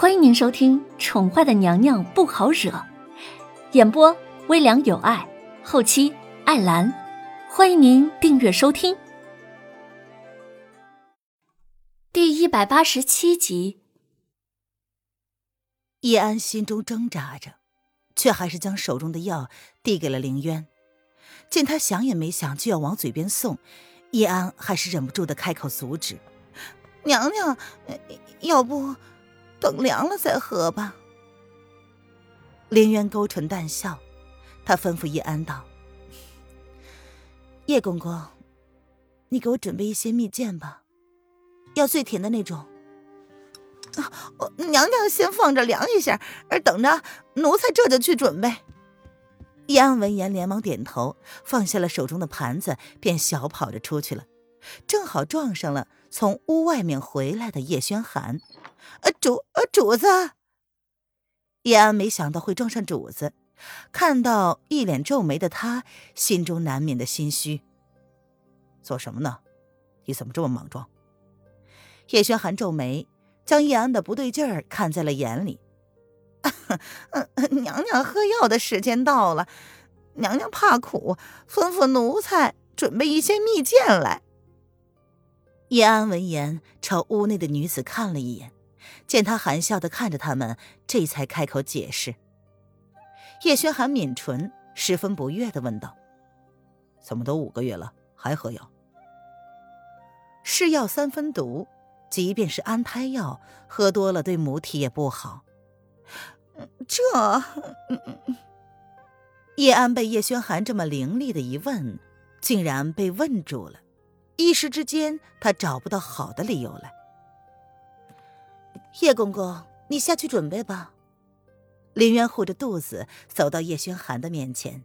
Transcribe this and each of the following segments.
欢迎您收听《宠坏的娘娘不好惹》，演播微凉有爱，后期艾兰。欢迎您订阅收听。第一百八十七集，叶安心中挣扎着，却还是将手中的药递给了凌渊。见他想也没想就要往嘴边送，叶安还是忍不住的开口阻止：“娘娘，要不……”等凉了再喝吧。林渊勾唇淡笑，他吩咐叶安道：“叶公公，你给我准备一些蜜饯吧，要最甜的那种。”啊，娘娘先放着凉一下，而等着奴才这就去准备。叶安闻言连忙点头，放下了手中的盘子，便小跑着出去了，正好撞上了从屋外面回来的叶轩寒。呃，主呃，主子。叶安没想到会撞上主子，看到一脸皱眉的他，心中难免的心虚。做什么呢？你怎么这么莽撞？叶轩寒皱眉，将叶安的不对劲儿看在了眼里。娘娘喝药的时间到了，娘娘怕苦，吩咐奴才准备一些蜜饯来。叶安闻言，朝屋内的女子看了一眼。见她含笑的看着他们，这才开口解释。叶轩寒抿唇，十分不悦的问道：“怎么都五个月了，还喝药？是药三分毒，即便是安胎药，喝多了对母体也不好。”这……叶安被叶轩寒这么凌厉的一问，竟然被问住了，一时之间他找不到好的理由来。叶公公，你下去准备吧。林渊护着肚子走到叶轩寒的面前，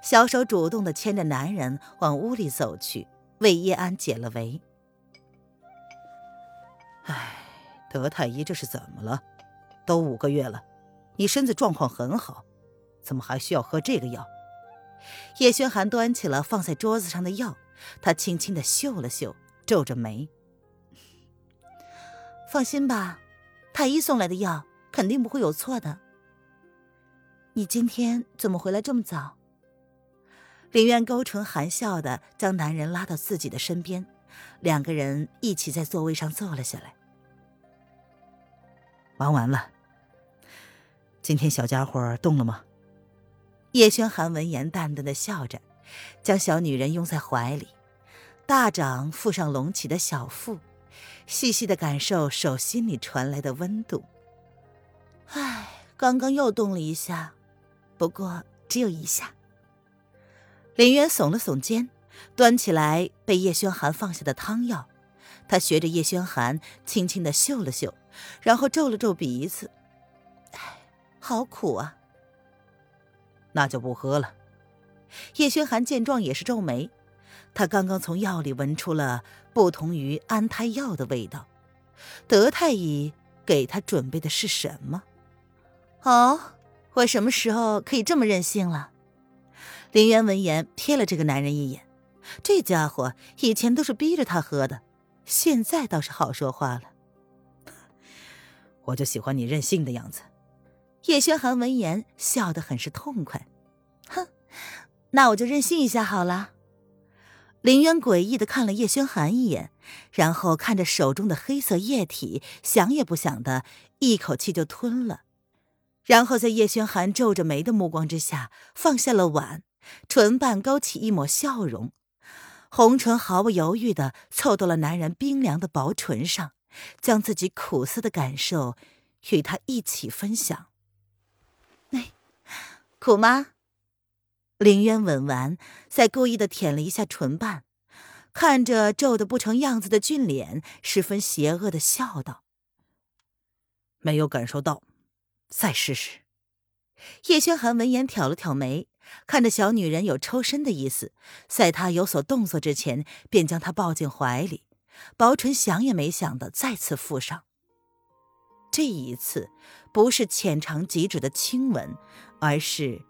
小手主动的牵着男人往屋里走去，为叶安解了围。唉，德太医这是怎么了？都五个月了，你身子状况很好，怎么还需要喝这个药？叶轩寒端起了放在桌子上的药，他轻轻的嗅了嗅，皱着眉：“放心吧。”太医送来的药肯定不会有错的。你今天怎么回来这么早？林渊勾唇含笑的将男人拉到自己的身边，两个人一起在座位上坐了下来。忙完了。今天小家伙动了吗？叶轩寒闻言淡淡的笑着，将小女人拥在怀里，大掌覆上隆起的小腹。细细的感受手心里传来的温度。唉，刚刚又动了一下，不过只有一下。林渊耸了耸肩，端起来被叶轩寒放下的汤药，他学着叶轩寒轻轻的嗅了嗅，然后皱了皱鼻子。唉，好苦啊！那就不喝了。叶轩寒见状也是皱眉。他刚刚从药里闻出了不同于安胎药的味道，德太医给他准备的是什么？哦，我什么时候可以这么任性了？林渊闻言瞥了这个男人一眼，这家伙以前都是逼着他喝的，现在倒是好说话了。我就喜欢你任性的样子。叶轩寒闻言笑得很是痛快，哼，那我就任性一下好了。林渊诡异的看了叶轩寒一眼，然后看着手中的黑色液体，想也不想的一口气就吞了，然后在叶轩寒皱着眉的目光之下放下了碗，唇瓣勾起一抹笑容，红唇毫不犹豫的凑到了男人冰凉的薄唇上，将自己苦涩的感受与他一起分享。哎，苦吗？林渊吻完，再故意的舔了一下唇瓣，看着皱得不成样子的俊脸，十分邪恶的笑道：“没有感受到，再试试。”叶轩寒闻言挑了挑眉，看着小女人有抽身的意思，在她有所动作之前，便将她抱进怀里，薄唇想也没想的再次附上。这一次，不是浅尝即止的亲吻，而是……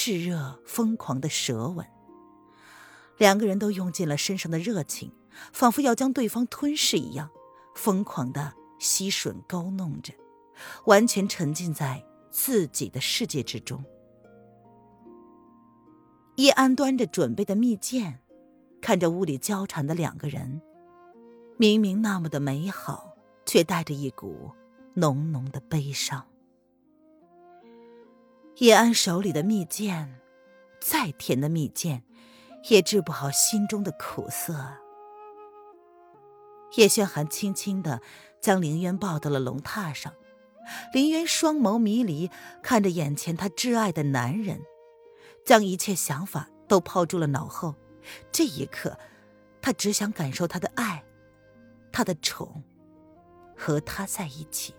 炽热疯狂的舌吻，两个人都用尽了身上的热情，仿佛要将对方吞噬一样，疯狂的吸吮勾弄着，完全沉浸在自己的世界之中。叶安端着准备的蜜饯，看着屋里交缠的两个人，明明那么的美好，却带着一股浓浓的悲伤。叶安手里的蜜饯，再甜的蜜饯，也治不好心中的苦涩。叶轩寒轻轻的将林渊抱到了龙榻上，林渊双眸迷离，看着眼前他挚爱的男人，将一切想法都抛诸了脑后。这一刻，他只想感受他的爱，他的宠，和他在一起。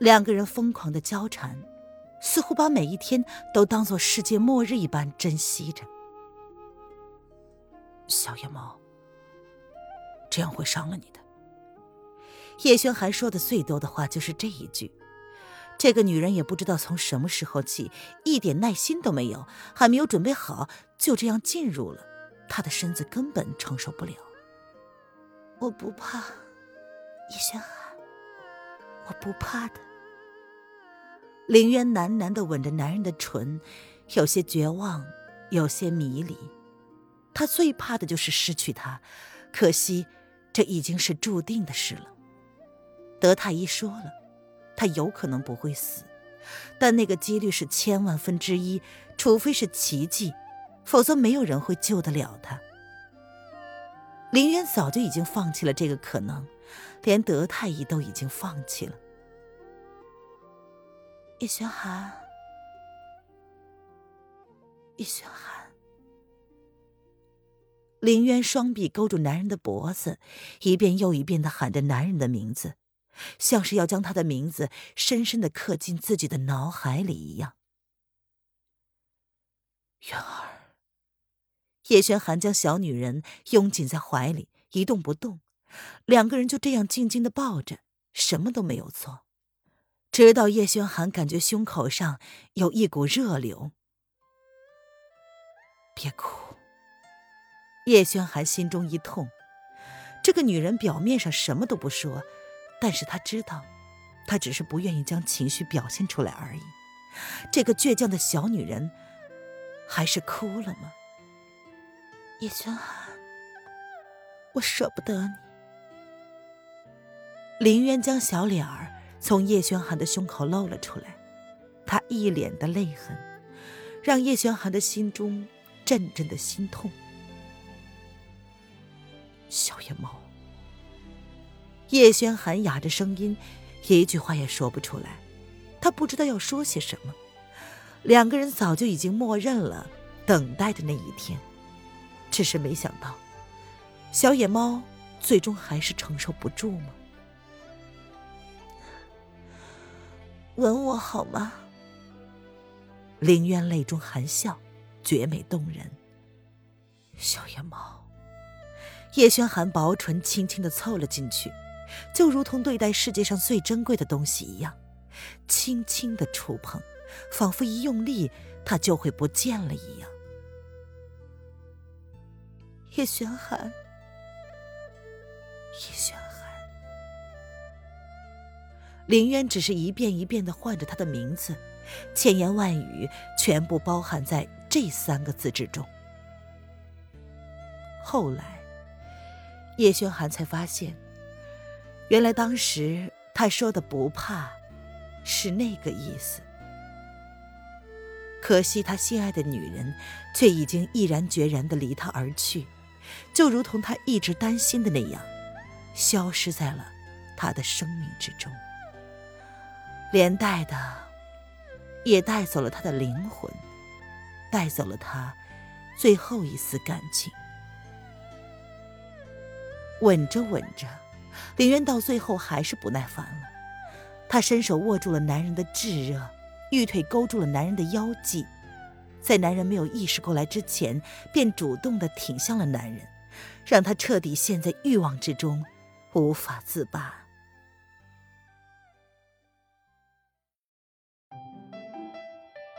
两个人疯狂的交缠，似乎把每一天都当做世界末日一般珍惜着。小野猫。这样会伤了你的。叶轩寒说的最多的话就是这一句。这个女人也不知道从什么时候起，一点耐心都没有，还没有准备好，就这样进入了，她的身子根本承受不了。我不怕，叶轩寒，我不怕的。林渊喃喃的吻着男人的唇，有些绝望，有些迷离。他最怕的就是失去他，可惜。这已经是注定的事了。德太医说了，他有可能不会死，但那个几率是千万分之一，除非是奇迹，否则没有人会救得了他。林渊早就已经放弃了这个可能，连德太医都已经放弃了。叶轩寒，叶轩寒。林渊双臂勾住男人的脖子，一遍又一遍的喊着男人的名字，像是要将他的名字深深的刻进自己的脑海里一样。渊儿，叶轩寒将小女人拥紧在怀里，一动不动，两个人就这样静静的抱着，什么都没有做，直到叶轩寒感觉胸口上有一股热流。别哭。叶轩寒心中一痛，这个女人表面上什么都不说，但是他知道，她只是不愿意将情绪表现出来而已。这个倔强的小女人，还是哭了吗？叶轩寒，我舍不得你。林渊将小脸儿从叶轩寒的胸口露了出来，他一脸的泪痕，让叶轩寒的心中阵阵的心痛。小野猫，叶轩寒哑着声音，一句话也说不出来。他不知道要说些什么。两个人早就已经默认了，等待的那一天，只是没想到，小野猫最终还是承受不住吗？吻我好吗？林渊泪中含笑，绝美动人。小野猫。叶轩寒薄唇轻轻的凑了进去，就如同对待世界上最珍贵的东西一样，轻轻的触碰，仿佛一用力，它就会不见了一样。叶轩寒，叶轩，林渊只是一遍一遍的唤着他的名字，千言万语全部包含在这三个字之中。后来。叶轩寒才发现，原来当时他说的不怕，是那个意思。可惜他心爱的女人，却已经毅然决然的离他而去，就如同他一直担心的那样，消失在了他的生命之中，连带的，也带走了他的灵魂，带走了他最后一丝感情。吻着吻着，林渊到最后还是不耐烦了。他伸手握住了男人的炙热，玉腿勾住了男人的腰际，在男人没有意识过来之前，便主动的挺向了男人，让他彻底陷在欲望之中，无法自拔。